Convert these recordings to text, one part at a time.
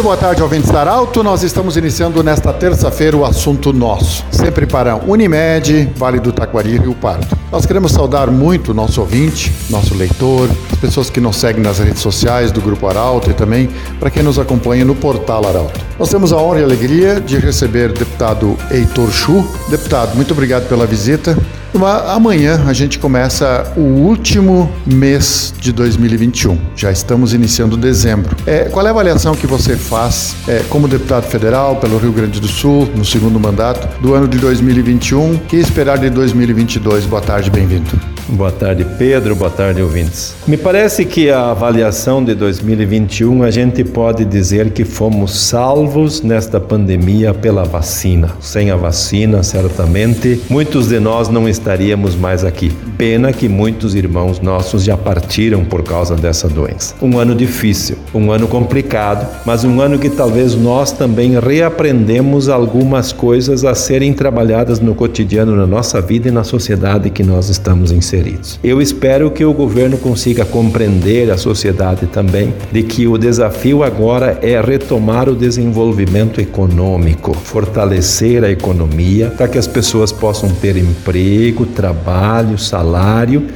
Muito boa tarde, ouvintes da Arauto. Nós estamos iniciando nesta terça-feira o assunto nosso. Sempre para Unimed, Vale do Taquari e Rio Pardo. Nós queremos saudar muito nosso ouvinte, nosso leitor, as pessoas que nos seguem nas redes sociais do Grupo Arauto e também para quem nos acompanha no portal Arauto. Nós temos a honra e a alegria de receber o deputado Heitor Chu. Deputado, muito obrigado pela visita. Amanhã a gente começa o último mês de 2021. Já estamos iniciando dezembro. É, qual é a avaliação que você faz é, como deputado federal pelo Rio Grande do Sul, no segundo mandato, do ano de 2021? que esperar de 2022? Boa tarde, bem-vindo. Boa tarde, Pedro. Boa tarde, ouvintes. Me parece que a avaliação de 2021 a gente pode dizer que fomos salvos nesta pandemia pela vacina. Sem a vacina, certamente, muitos de nós não estaríamos mais aqui. Pena que muitos irmãos nossos já partiram por causa dessa doença. Um ano difícil, um ano complicado, mas um ano que talvez nós também reaprendemos algumas coisas a serem trabalhadas no cotidiano, na nossa vida e na sociedade que nós estamos inseridos. Eu espero que o governo consiga compreender a sociedade também de que o desafio agora é retomar o desenvolvimento econômico, fortalecer a economia para que as pessoas possam ter emprego, trabalho, salário,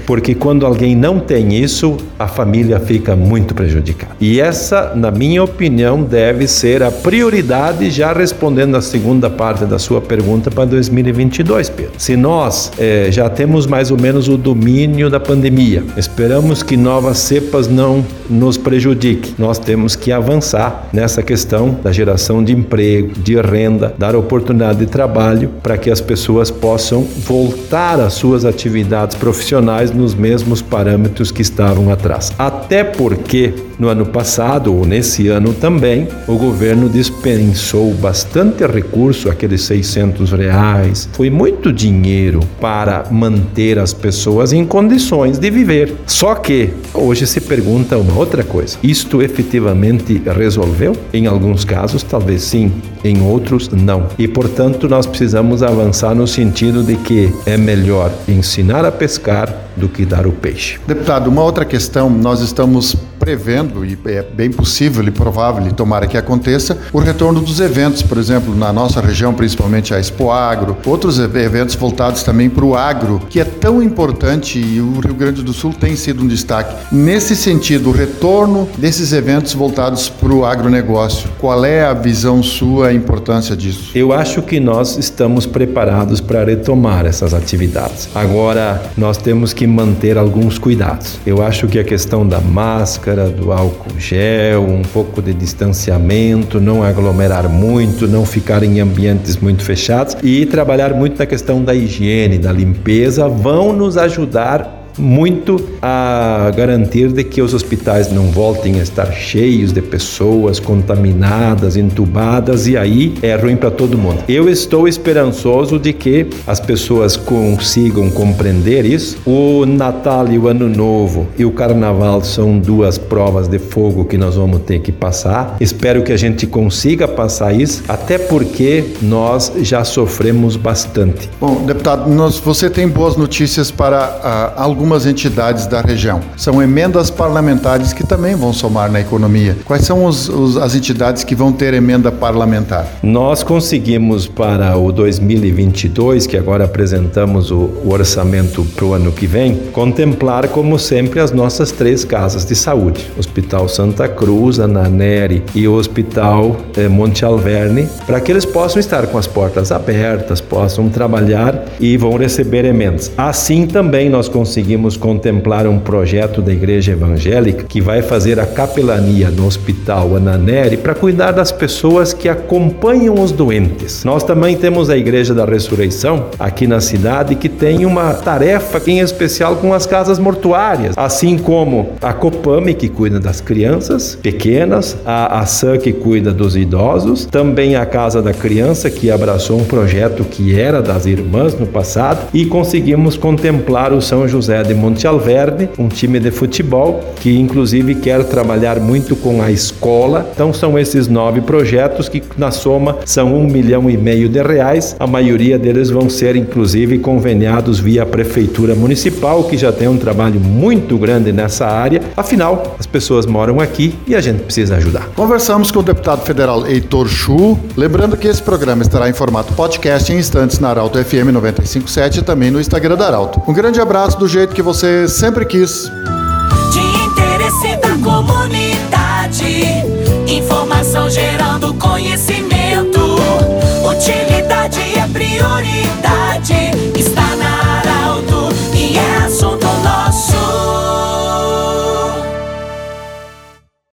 porque quando alguém não tem isso, a família fica muito prejudicada. E essa, na minha opinião, deve ser a prioridade, já respondendo a segunda parte da sua pergunta para 2022, Pedro. Se nós eh, já temos mais ou menos o domínio da pandemia. Esperamos que novas cepas não nos prejudiquem. Nós temos que avançar nessa questão da geração de emprego, de renda, dar oportunidade de trabalho para que as pessoas possam voltar às suas atividades profissionais nos mesmos parâmetros que estavam atrás. Até porque no ano passado, ou nesse ano também, o governo dispensou bastante recurso, aqueles 600 reais. Foi muito dinheiro para manter as pessoas em condições de viver. Só que hoje se pergunta uma outra coisa: isto efetivamente resolveu? Em alguns casos, talvez sim, em outros, não. E portanto, nós precisamos avançar no sentido de que é melhor ensinar a pescar do que dar o peixe. Deputado, uma outra questão, nós estamos prevendo, e é bem possível e provável, e tomara que aconteça, o retorno dos eventos, por exemplo, na nossa região, principalmente a Expo Agro, outros eventos voltados também para o agro, que é tão importante e o Rio Grande do Sul tem sido um destaque. Nesse sentido, o retorno desses eventos voltados para o agronegócio, qual é a visão sua, a importância disso? Eu acho que nós estamos preparados para retomar essas atividades. Agora, nós temos que manter alguns cuidados. Eu acho que a questão da máscara, do álcool gel, um pouco de distanciamento, não aglomerar muito, não ficar em ambientes muito fechados e trabalhar muito na questão da higiene, da limpeza, vão nos ajudar muito a garantir de que os hospitais não voltem a estar cheios de pessoas contaminadas, entubadas e aí é ruim para todo mundo. Eu estou esperançoso de que as pessoas consigam compreender isso. O Natal e o Ano Novo e o Carnaval são duas provas de fogo que nós vamos ter que passar. Espero que a gente consiga passar isso, até porque nós já sofremos bastante. Bom, deputado, nós, você tem boas notícias para uh, alguns algumas entidades da região. São emendas parlamentares que também vão somar na economia. Quais são os, os, as entidades que vão ter emenda parlamentar? Nós conseguimos para o 2022, que agora apresentamos o, o orçamento para o ano que vem, contemplar, como sempre, as nossas três casas de saúde: Hospital Santa Cruz, Ananeri e o Hospital eh, Monte Alverne, para que eles possam estar com as portas abertas, possam trabalhar e vão receber emendas. Assim também nós conseguimos conseguimos contemplar um projeto da Igreja Evangélica que vai fazer a capelania no Hospital Ananeri para cuidar das pessoas que acompanham os doentes. Nós também temos a Igreja da Ressurreição aqui na cidade que tem uma tarefa em especial com as casas mortuárias, assim como a Copame que cuida das crianças pequenas, a ASAN que cuida dos idosos, também a Casa da Criança que abraçou um projeto que era das irmãs no passado e conseguimos contemplar o São José comunidade Monte Alverde, um time de futebol que inclusive quer trabalhar muito com a escola. Então são esses nove projetos que na soma são um milhão e meio de reais. A maioria deles vão ser inclusive conveniados via prefeitura municipal, que já tem um trabalho muito grande nessa área. Afinal, as pessoas moram aqui e a gente precisa ajudar. Conversamos com o deputado federal Heitor Chu, lembrando que esse programa estará em formato podcast em instantes na Arauto FM 957 e também no Instagram da Arauto. Um grande abraço do jeito que você sempre quis. De interesse da comunidade, informação gerando conhecimento.